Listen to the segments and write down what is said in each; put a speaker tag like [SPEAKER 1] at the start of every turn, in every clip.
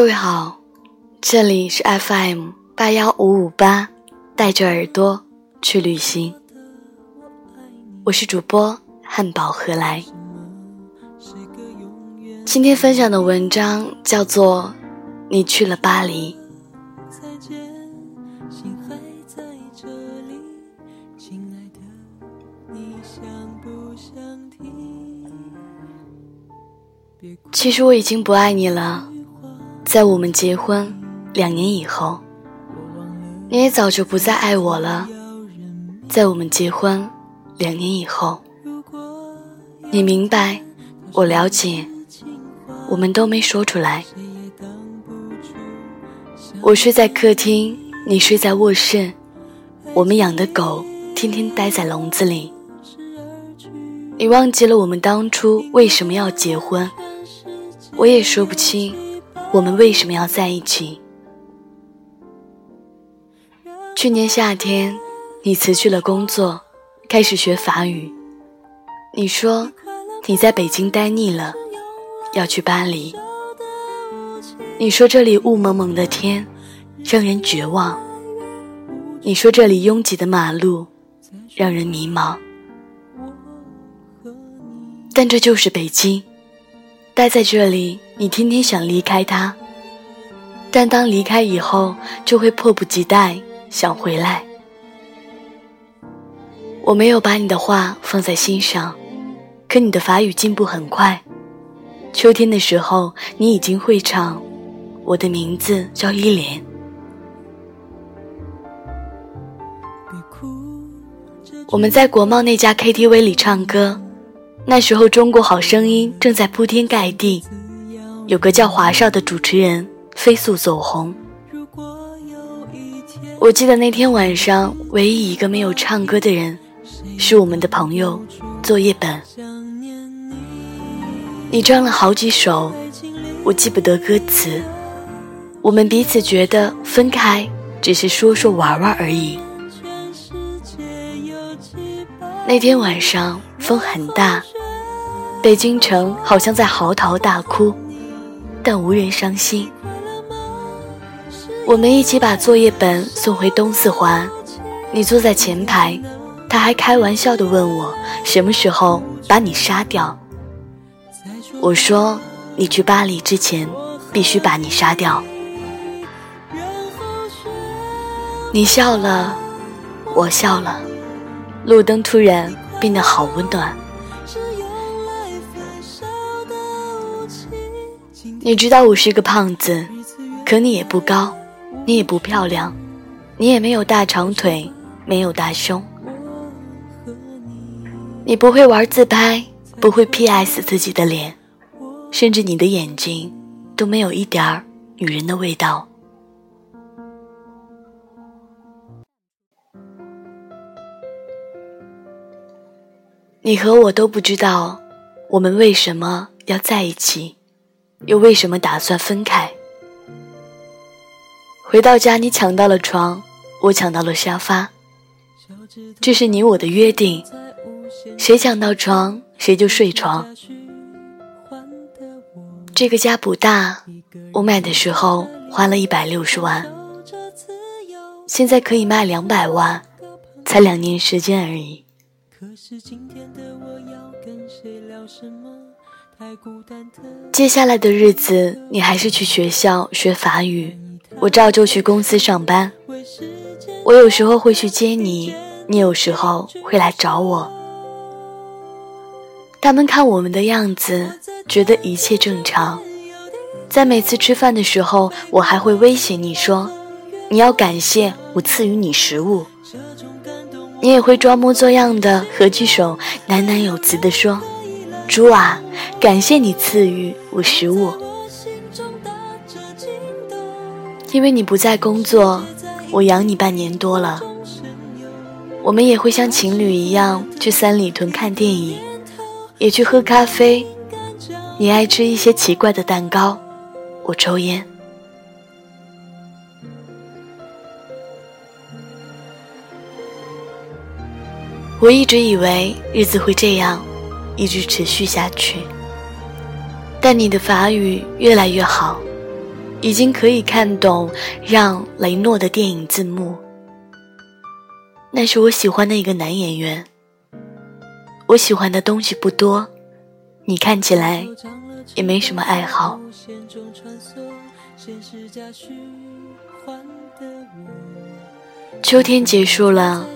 [SPEAKER 1] 各位好，这里是 FM 八幺五五八，带着耳朵去旅行。我是主播汉堡何来。今天分享的文章叫做《你去了巴黎》。其实我已经不爱你了，在我们结婚两年以后，你也早就不再爱我了。在我们结婚两年以后，你明白，我了解，我们都没说出来。我睡在客厅，你睡在卧室，我们养的狗天天待在笼子里。你忘记了我们当初为什么要结婚？我也说不清，我们为什么要在一起。去年夏天，你辞去了工作，开始学法语。你说你在北京待腻了，要去巴黎。你说这里雾蒙蒙的天，让人绝望。你说这里拥挤的马路，让人迷茫。但这就是北京。待在这里，你天天想离开他，但当离开以后，就会迫不及待想回来。我没有把你的话放在心上，可你的法语进步很快。秋天的时候，你已经会唱《我的名字叫依莲》。我们在国贸那家 KTV 里唱歌。那时候，《中国好声音》正在铺天盖地，有个叫华少的主持人飞速走红。我记得那天晚上，唯一一个没有唱歌的人，是我们的朋友作业本。你唱了好几首，我记不得歌词。我们彼此觉得分开只是说说玩玩而已。那天晚上。风很大，北京城好像在嚎啕大哭，但无人伤心。我们一起把作业本送回东四环，你坐在前排，他还开玩笑地问我什么时候把你杀掉。我说你去巴黎之前必须把你杀掉。你笑了，我笑了，路灯突然。变得好温暖。你知道我是个胖子，可你也不高，你也不漂亮，你也没有大长腿，没有大胸。你不会玩自拍，不会 PS 自己的脸，甚至你的眼睛都没有一点儿女人的味道。你和我都不知道，我们为什么要在一起，又为什么打算分开。回到家，你抢到了床，我抢到了沙发，这是你我的约定，谁抢到床谁就睡床。这个家不大，我买的时候花了一百六十万，现在可以卖两百万，才两年时间而已。接下来的日子，你还是去学校学法语，我照旧去公司上班。我有时候会去接你，你有时候会来找我。他们看我们的样子，觉得一切正常。在每次吃饭的时候，我还会威胁你说：“你要感谢我赐予你食物。”你也会装模作样的合起手，喃喃有词地说：“猪啊，感谢你赐予我食物。”因为你不在工作，我养你半年多了。我们也会像情侣一样去三里屯看电影，也去喝咖啡。你爱吃一些奇怪的蛋糕，我抽烟。我一直以为日子会这样，一直持续下去。但你的法语越来越好，已经可以看懂让·雷诺的电影字幕。那是我喜欢的一个男演员。我喜欢的东西不多，你看起来也没什么爱好。秋天结束了，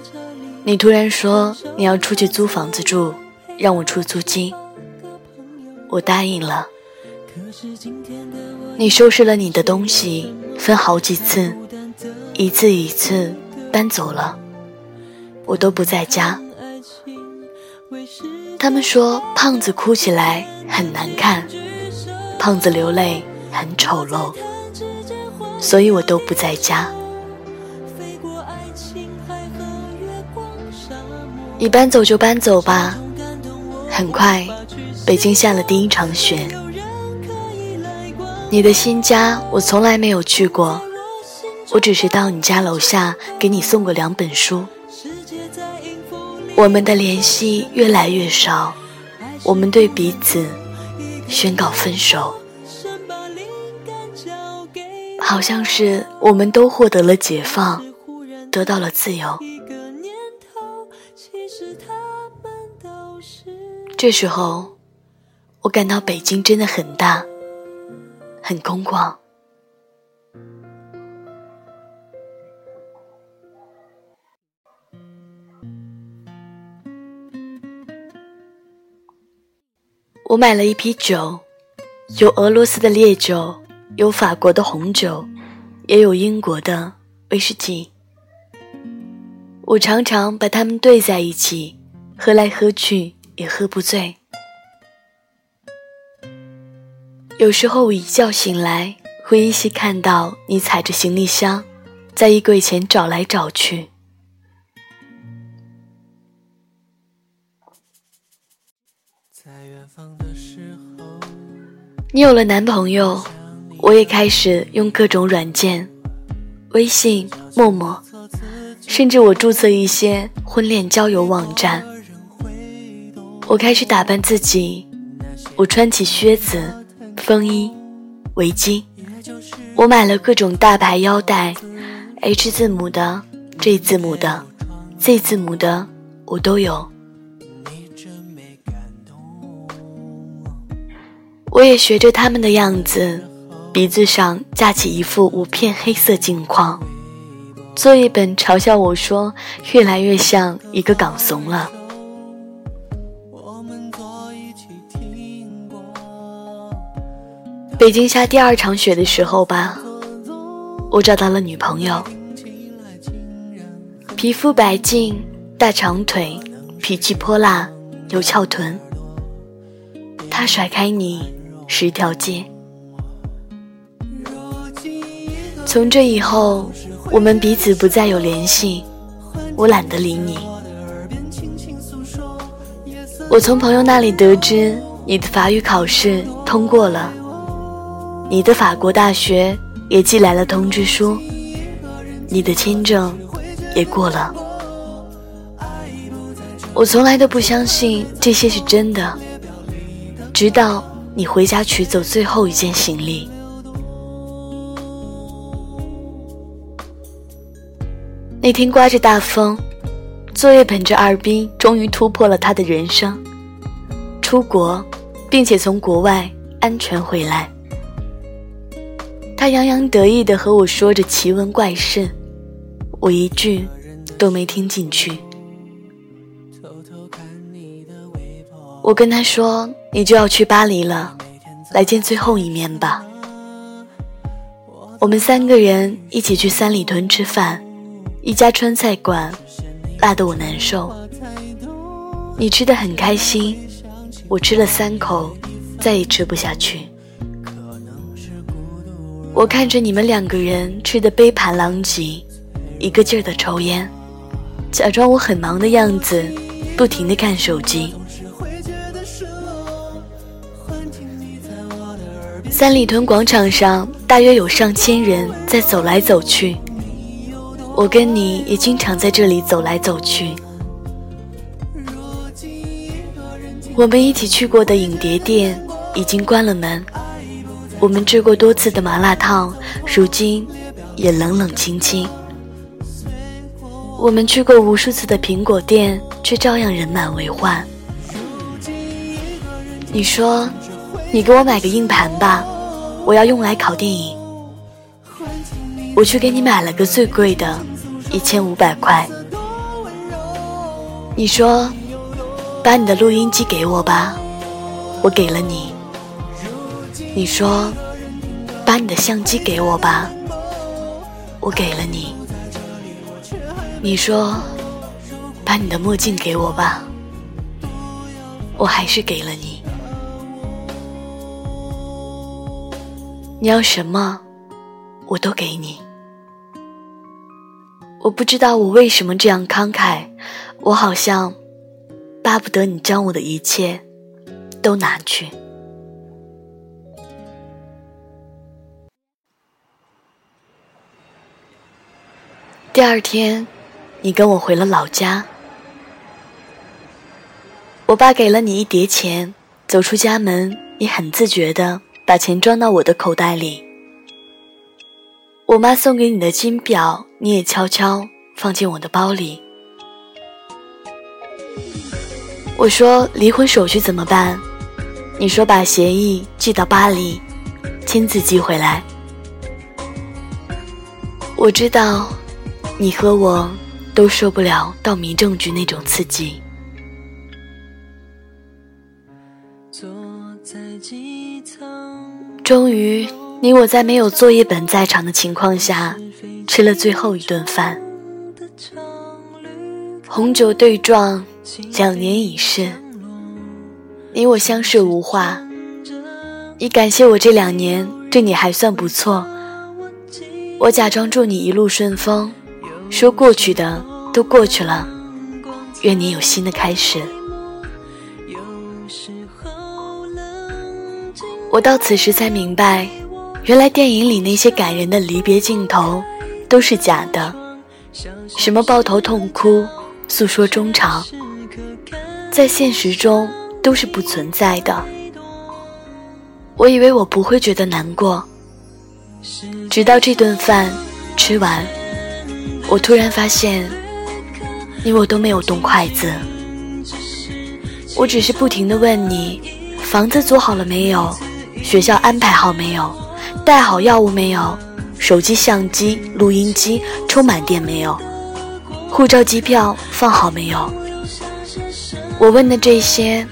[SPEAKER 1] 你突然说你要出去租房子住，让我出租金。我答应了。你收拾了你的东西，分好几次，一次一次搬走了，我都不在家。他们说胖子哭起来很难看，胖子流泪很丑陋，所以我都不在家。你搬走就搬走吧，很快，北京下了第一场雪。你的新家我从来没有去过，我只是到你家楼下给你送过两本书。我们的联系越来越少，我们对彼此宣告分手，好像是我们都获得了解放，得到了自由。这时候，我感到北京真的很大。很空旷。我买了一批酒，有俄罗斯的烈酒，有法国的红酒，也有英国的威士忌。我常常把它们兑在一起，喝来喝去也喝不醉。有时候我一觉醒来，会依稀看到你踩着行李箱，在衣柜前找来找去。你有了男朋友，我也开始用各种软件，微信、陌陌，甚至我注册一些婚恋交友网站。我开始打扮自己，我穿起靴子。风衣、围巾，我买了各种大牌腰带，H 字母的、J 字母的、Z 字母的，我都有。我也学着他们的样子，鼻子上架起一副五片黑色镜框，作业本嘲笑我说，越来越像一个港怂了。北京下第二场雪的时候吧，我找到了女朋友，皮肤白净，大长腿，脾气泼辣，有翘臀。她甩开你十条街。从这以后，我们彼此不再有联系，我懒得理你。我从朋友那里得知，你的法语考试通过了。你的法国大学也寄来了通知书，你的签证也过了。我从来都不相信这些是真的，直到你回家取走最后一件行李。那天刮着大风，作业本着二斌终于突破了他的人生，出国，并且从国外安全回来。他洋洋得意地和我说着奇闻怪事，我一句都没听进去。我跟他说：“你就要去巴黎了，来见最后一面吧。”我们三个人一起去三里屯吃饭，一家川菜馆，辣得我难受。你吃的很开心，我吃了三口，再也吃不下去。我看着你们两个人吃的杯盘狼藉，一个劲儿的抽烟，假装我很忙的样子，不停的看手机。三里屯广场上大约有上千人在走来走去，我跟你也经常在这里走来走去。我们一起去过的影碟店已经关了门。我们吃过多次的麻辣烫，如今也冷冷清清。我们去过无数次的苹果店，却照样人满为患。你说，你给我买个硬盘吧，我要用来拷电影。我去给你买了个最贵的，一千五百块。你说，把你的录音机给我吧，我给了你。你说，把你的相机给我吧，我给了你。你说，把你的墨镜给我吧，我还是给了你。你要什么，我都给你。我不知道我为什么这样慷慨，我好像巴不得你将我的一切都拿去。第二天，你跟我回了老家，我爸给了你一叠钱，走出家门，你很自觉的。把钱装到我的口袋里。我妈送给你的金表，你也悄悄放进我的包里。我说离婚手续怎么办？你说把协议寄到巴黎，亲自寄回来。我知道，你和我都受不了到民政局那种刺激。终于，你我在没有作业本在场的情况下，吃了最后一顿饭。红酒对撞，两年已逝，你我相视无话。你感谢我这两年对你还算不错，我假装祝你一路顺风，说过去的都过去了，愿你有新的开始。我到此时才明白，原来电影里那些感人的离别镜头都是假的，什么抱头痛哭、诉说衷肠，在现实中都是不存在的。我以为我不会觉得难过，直到这顿饭吃完，我突然发现，你我都没有动筷子，我只是不停的问你，房子租好了没有？学校安排好没有？带好药物没有？手机、相机、录音机充满电没有？护照、机票放好没有？我问的这些，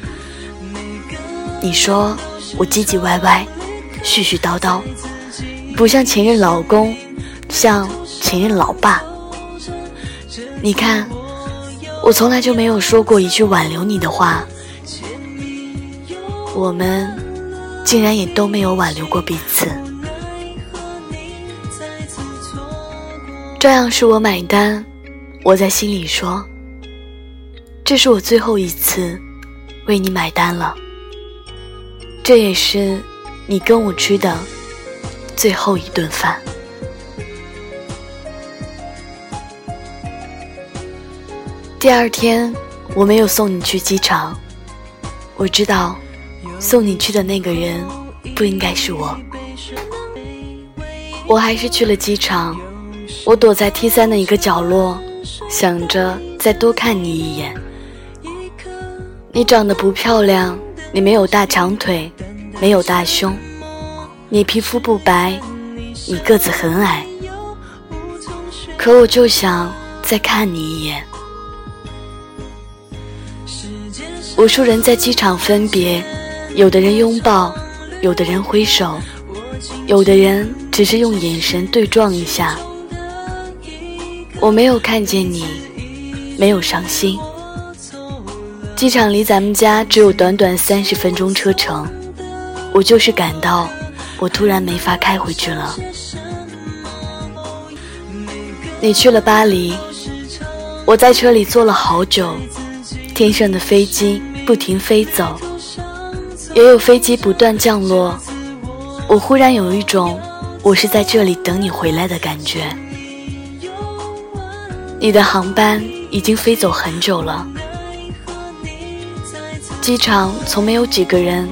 [SPEAKER 1] 你说我唧唧歪歪、絮絮叨叨，不像前任老公，像前任老爸。你看，我从来就没有说过一句挽留你的话。我们。竟然也都没有挽留过彼此，照样是我买单。我在心里说：“这是我最后一次为你买单了，这也是你跟我吃的最后一顿饭。”第二天，我没有送你去机场，我知道。送你去的那个人不应该是我，我还是去了机场。我躲在 T 三的一个角落，想着再多看你一眼。你长得不漂亮，你没有大长腿，没有大胸，你皮肤不白，你个子很矮。可我就想再看你一眼。无数人在机场分别。有的人拥抱，有的人挥手，有的人只是用眼神对撞一下。我没有看见你，没有伤心。机场离咱们家只有短短三十分钟车程，我就是感到我突然没法开回去了。你去了巴黎，我在车里坐了好久，天上的飞机不停飞走。也有飞机不断降落，我忽然有一种我是在这里等你回来的感觉。你的航班已经飞走很久了，机场从没有几个人，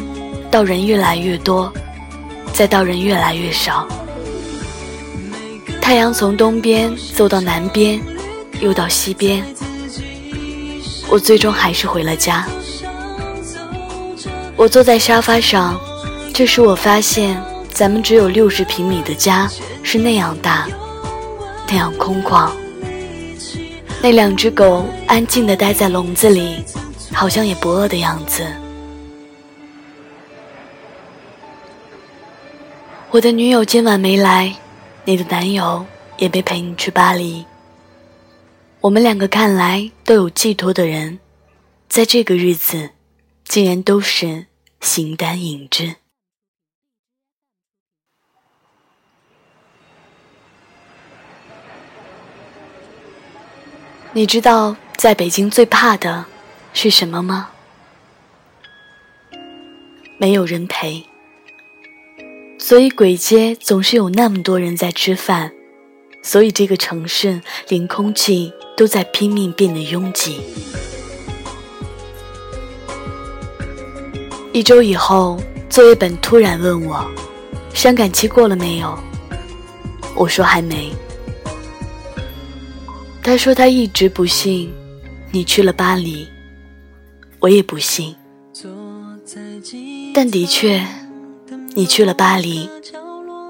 [SPEAKER 1] 到人越来越多，再到人越来越少。太阳从东边走到南边，又到西边，我最终还是回了家。我坐在沙发上，这时我发现，咱们只有六十平米的家是那样大，那样空旷。那两只狗安静地待在笼子里，好像也不饿的样子。我的女友今晚没来，你的男友也没陪你去巴黎。我们两个看来都有寄托的人，在这个日子，竟然都是。形单影只。你知道在北京最怕的是什么吗？没有人陪，所以鬼街总是有那么多人在吃饭，所以这个城市连空气都在拼命变得拥挤。一周以后，作业本突然问我：“伤感期过了没有？”我说：“还没。”他说：“他一直不信你去了巴黎。”我也不信。但的确，你去了巴黎，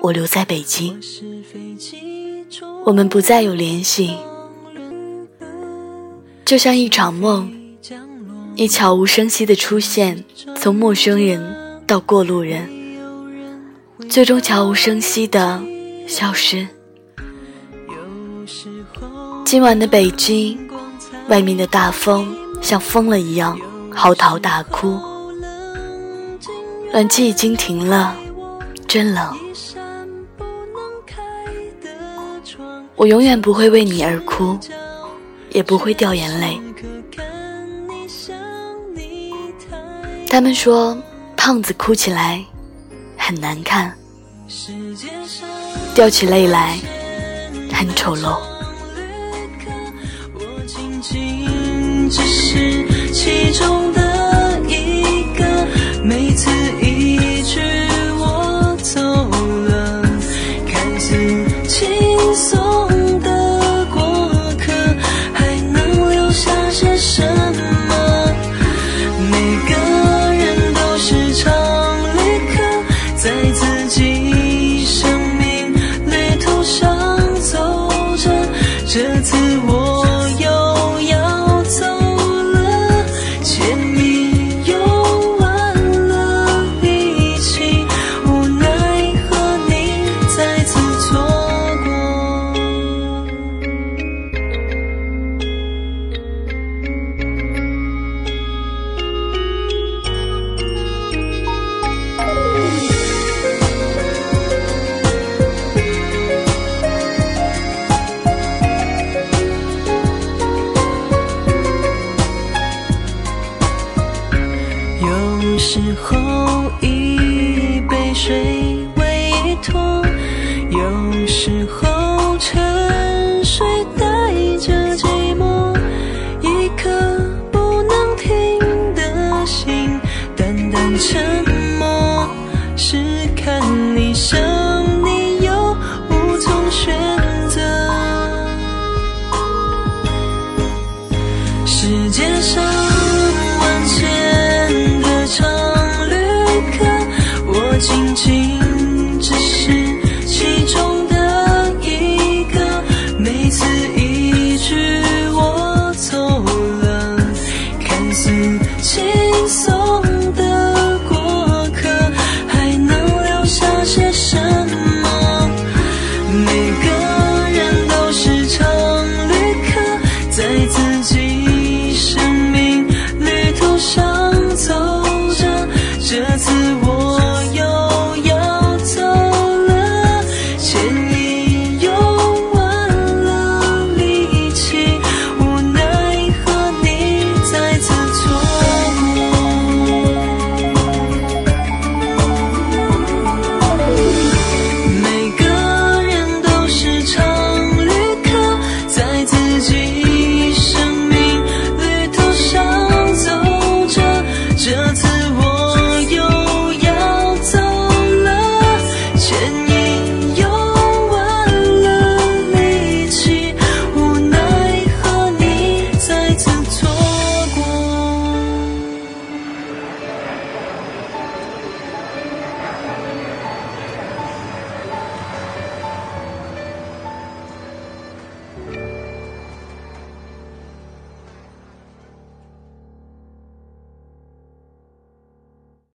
[SPEAKER 1] 我留在北京，我们不再有联系，就像一场梦。你悄无声息的出现，从陌生人到过路人，最终悄无声息的消失。今晚的北京，外面的大风像疯了一样嚎啕大哭，暖气已经停了，真冷。我永远不会为你而哭，也不会掉眼泪。他们说胖子哭起来很难看，掉起泪来很丑陋。我仅仅只是其中的。时候